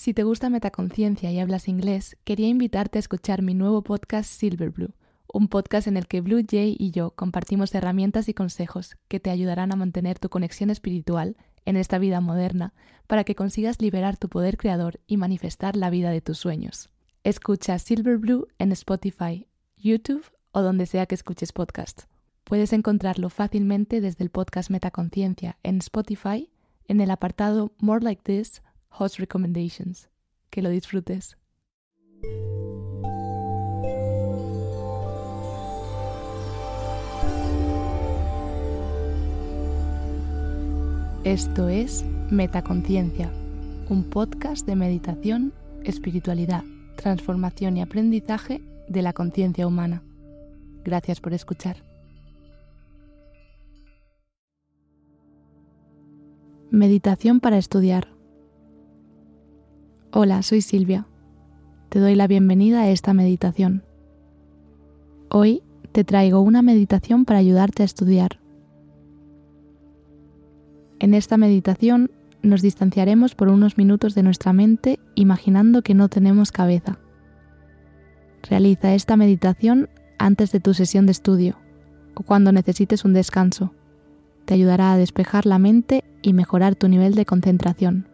Si te gusta Metaconciencia y hablas inglés, quería invitarte a escuchar mi nuevo podcast Silverblue, un podcast en el que Blue Jay y yo compartimos herramientas y consejos que te ayudarán a mantener tu conexión espiritual en esta vida moderna para que consigas liberar tu poder creador y manifestar la vida de tus sueños. Escucha Silverblue en Spotify, YouTube o donde sea que escuches podcast. Puedes encontrarlo fácilmente desde el podcast Metaconciencia en Spotify en el apartado More Like This Host Recommendations. Que lo disfrutes. Esto es Metaconciencia, un podcast de meditación, espiritualidad, transformación y aprendizaje de la conciencia humana. Gracias por escuchar. Meditación para estudiar. Hola, soy Silvia. Te doy la bienvenida a esta meditación. Hoy te traigo una meditación para ayudarte a estudiar. En esta meditación nos distanciaremos por unos minutos de nuestra mente imaginando que no tenemos cabeza. Realiza esta meditación antes de tu sesión de estudio o cuando necesites un descanso. Te ayudará a despejar la mente y mejorar tu nivel de concentración.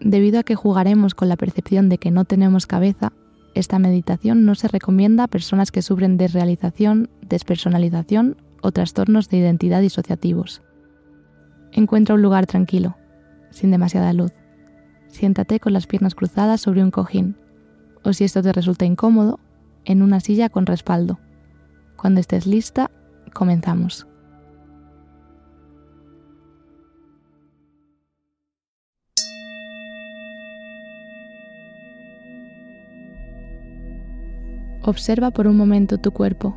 Debido a que jugaremos con la percepción de que no tenemos cabeza, esta meditación no se recomienda a personas que sufren desrealización, despersonalización o trastornos de identidad disociativos. Encuentra un lugar tranquilo, sin demasiada luz. Siéntate con las piernas cruzadas sobre un cojín, o si esto te resulta incómodo, en una silla con respaldo. Cuando estés lista, comenzamos. Observa por un momento tu cuerpo.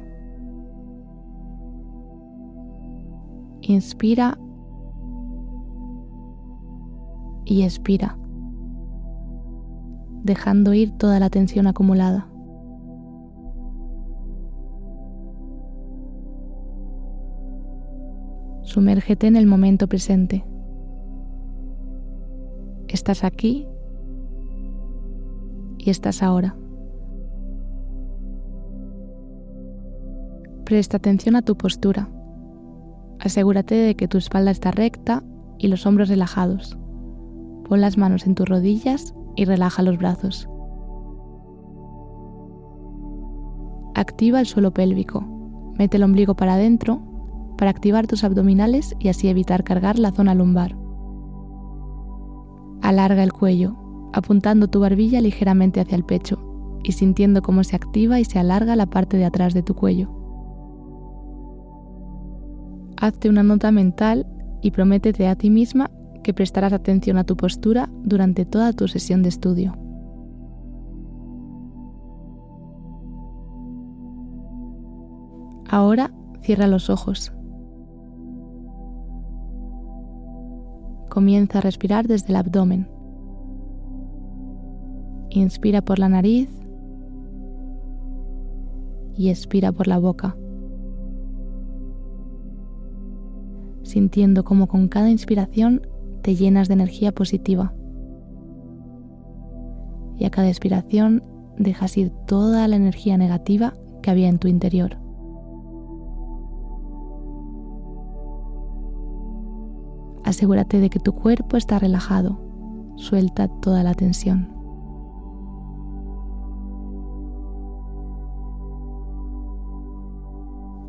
Inspira y expira, dejando ir toda la tensión acumulada. Sumérgete en el momento presente. Estás aquí y estás ahora. Presta atención a tu postura. Asegúrate de que tu espalda está recta y los hombros relajados. Pon las manos en tus rodillas y relaja los brazos. Activa el suelo pélvico. Mete el ombligo para adentro para activar tus abdominales y así evitar cargar la zona lumbar. Alarga el cuello, apuntando tu barbilla ligeramente hacia el pecho y sintiendo cómo se activa y se alarga la parte de atrás de tu cuello. Hazte una nota mental y prométete a ti misma que prestarás atención a tu postura durante toda tu sesión de estudio. Ahora cierra los ojos. Comienza a respirar desde el abdomen. Inspira por la nariz y expira por la boca. Sintiendo como con cada inspiración te llenas de energía positiva. Y a cada expiración dejas ir toda la energía negativa que había en tu interior. Asegúrate de que tu cuerpo está relajado. Suelta toda la tensión.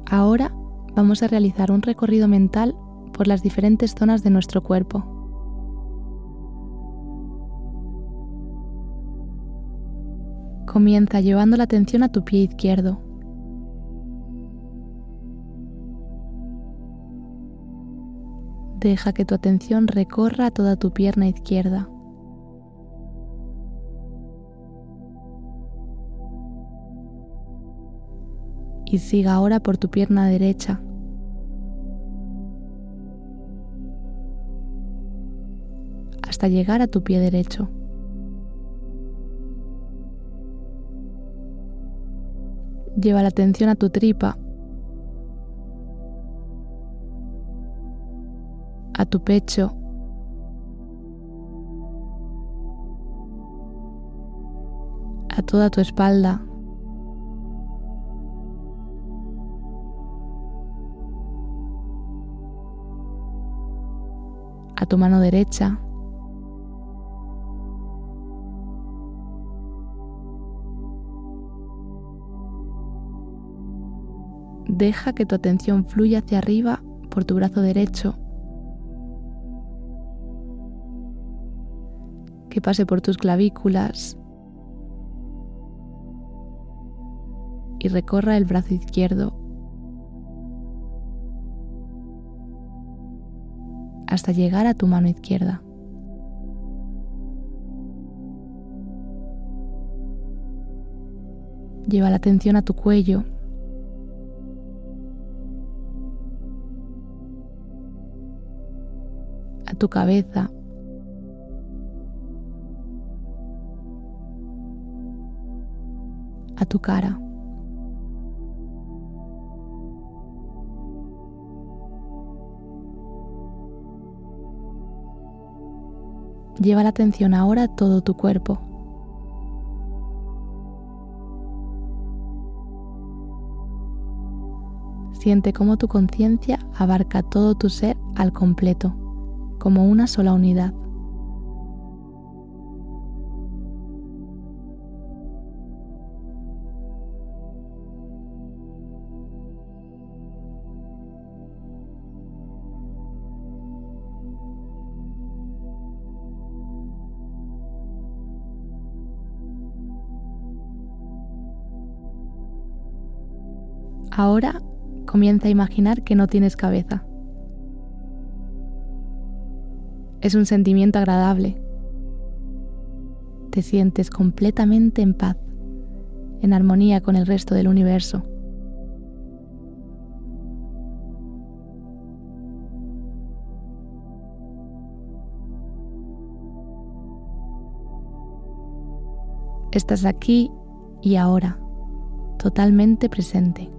Ahora vamos a realizar un recorrido mental por las diferentes zonas de nuestro cuerpo. Comienza llevando la atención a tu pie izquierdo. Deja que tu atención recorra toda tu pierna izquierda. Y siga ahora por tu pierna derecha. Llegar a tu pie derecho. Lleva la atención a tu tripa, a tu pecho, a toda tu espalda. A tu mano derecha. Deja que tu atención fluya hacia arriba por tu brazo derecho, que pase por tus clavículas. Y recorra el brazo izquierdo. Hasta llegar a tu mano izquierda. Lleva la atención a tu cuello tu cabeza. a tu cara. Lleva la atención ahora a todo tu cuerpo. Siente cómo tu conciencia abarca todo tu ser al completo como una sola unidad. Ahora comienza a imaginar que no tienes cabeza. Es un sentimiento agradable. Te sientes completamente en paz, en armonía con el resto del universo. Estás aquí y ahora, totalmente presente.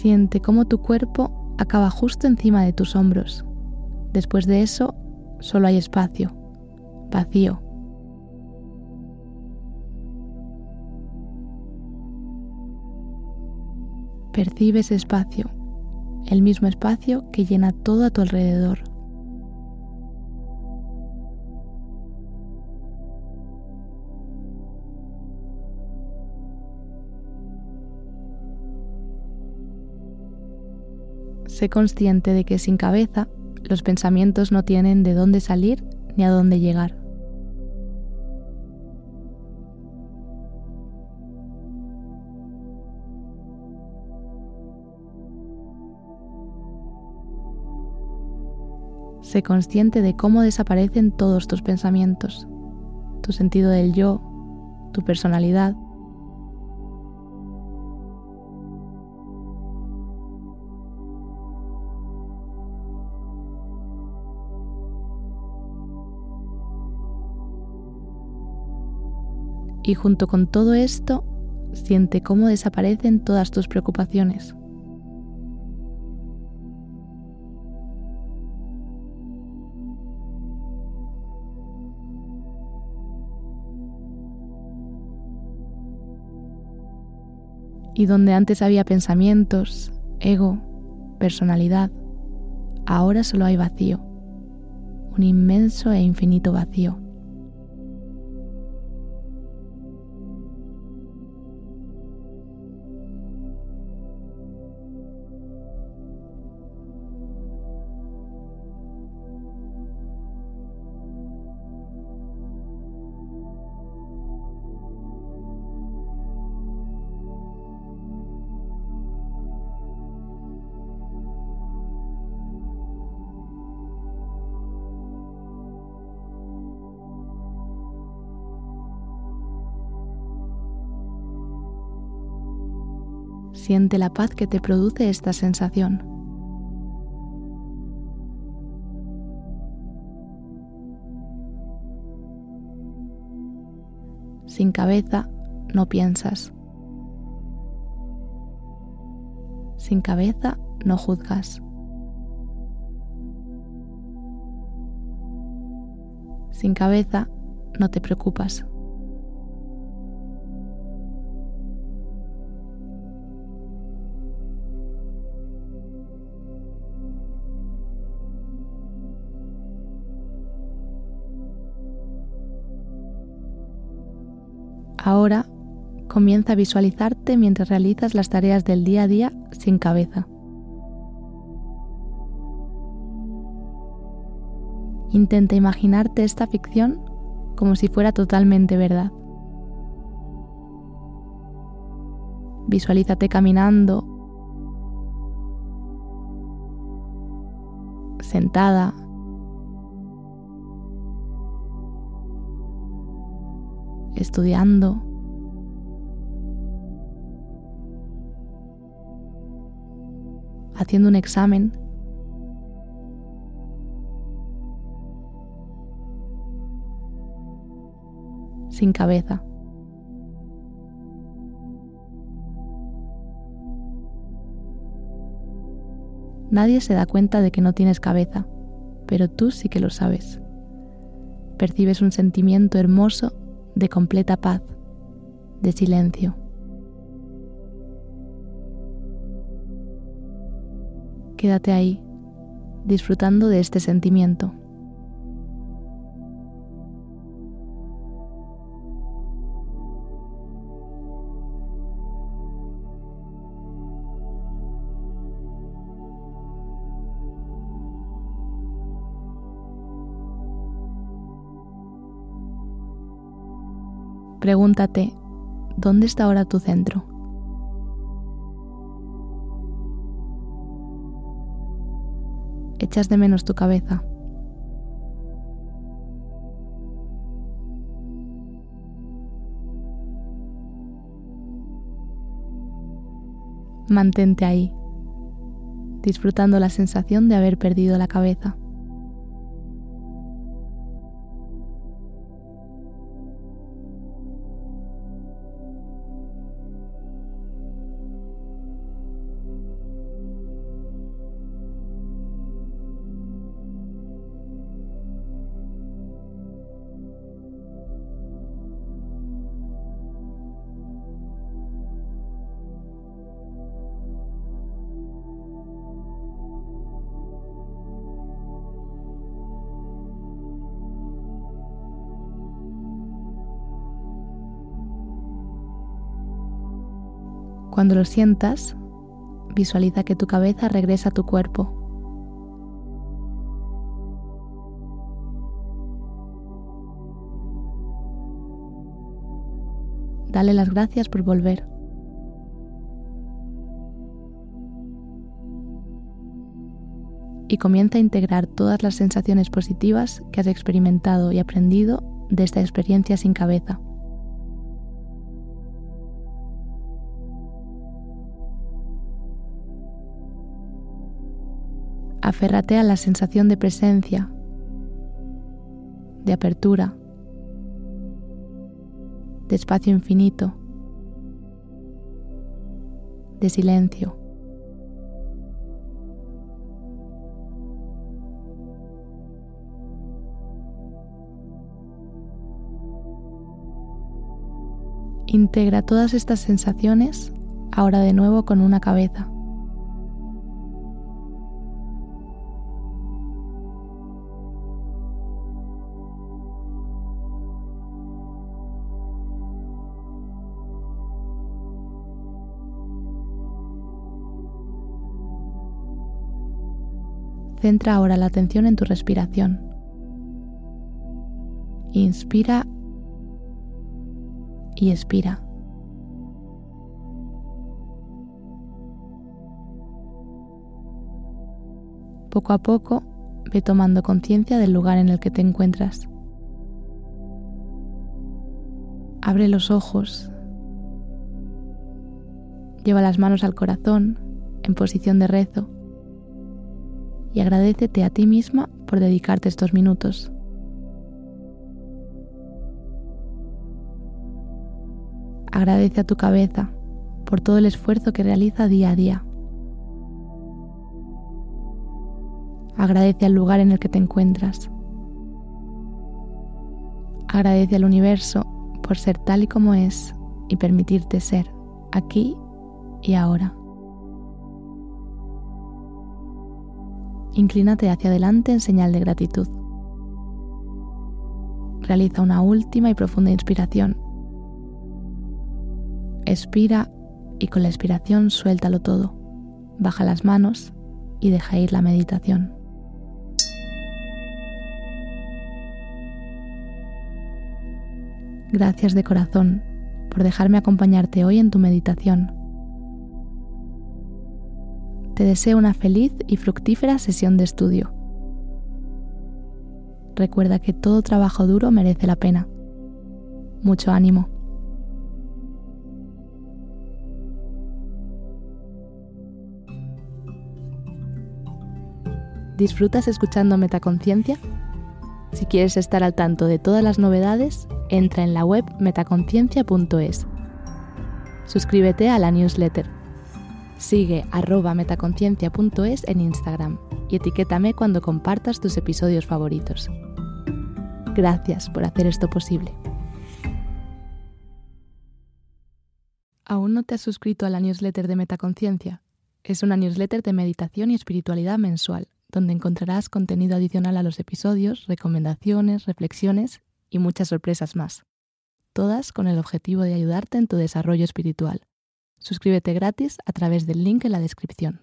Siente cómo tu cuerpo acaba justo encima de tus hombros. Después de eso, solo hay espacio, vacío. Percibe ese espacio, el mismo espacio que llena todo a tu alrededor. Sé consciente de que sin cabeza los pensamientos no tienen de dónde salir ni a dónde llegar. Sé consciente de cómo desaparecen todos tus pensamientos, tu sentido del yo, tu personalidad, Y junto con todo esto, siente cómo desaparecen todas tus preocupaciones. Y donde antes había pensamientos, ego, personalidad, ahora solo hay vacío, un inmenso e infinito vacío. Siente la paz que te produce esta sensación. Sin cabeza, no piensas. Sin cabeza no juzgas. Sin cabeza no te preocupas. Ahora comienza a visualizarte mientras realizas las tareas del día a día sin cabeza. Intenta imaginarte esta ficción como si fuera totalmente verdad. Visualízate caminando, sentada, estudiando. haciendo un examen. Sin cabeza. Nadie se da cuenta de que no tienes cabeza, pero tú sí que lo sabes. Percibes un sentimiento hermoso de completa paz, de silencio. Quédate ahí, disfrutando de este sentimiento. Pregúntate, ¿dónde está ahora tu centro? Echas de menos tu cabeza. Mantente ahí, disfrutando la sensación de haber perdido la cabeza. Cuando lo sientas, visualiza que tu cabeza regresa a tu cuerpo. Dale las gracias por volver. Y comienza a integrar todas las sensaciones positivas que has experimentado y aprendido de esta experiencia sin cabeza. Aférrate a la sensación de presencia, de apertura, de espacio infinito, de silencio. Integra todas estas sensaciones ahora de nuevo con una cabeza. Centra ahora la atención en tu respiración. Inspira y expira. Poco a poco ve tomando conciencia del lugar en el que te encuentras. Abre los ojos. Lleva las manos al corazón en posición de rezo y agradecete a ti misma por dedicarte estos minutos. Agradece a tu cabeza por todo el esfuerzo que realiza día a día. Agradece al lugar en el que te encuentras. Agradece al universo por ser tal y como es y permitirte ser aquí y ahora. Inclínate hacia adelante en señal de gratitud. Realiza una última y profunda inspiración. Expira y con la expiración suéltalo todo. Baja las manos y deja ir la meditación. Gracias de corazón por dejarme acompañarte hoy en tu meditación. Te deseo una feliz y fructífera sesión de estudio. Recuerda que todo trabajo duro merece la pena. Mucho ánimo. ¿Disfrutas escuchando Metaconciencia? Si quieres estar al tanto de todas las novedades, entra en la web metaconciencia.es. Suscríbete a la newsletter. Sigue arroba metaconciencia.es en Instagram y etiquétame cuando compartas tus episodios favoritos. Gracias por hacer esto posible. ¿Aún no te has suscrito a la newsletter de Metaconciencia? Es una newsletter de meditación y espiritualidad mensual, donde encontrarás contenido adicional a los episodios, recomendaciones, reflexiones y muchas sorpresas más, todas con el objetivo de ayudarte en tu desarrollo espiritual. Suscríbete gratis a través del link en la descripción.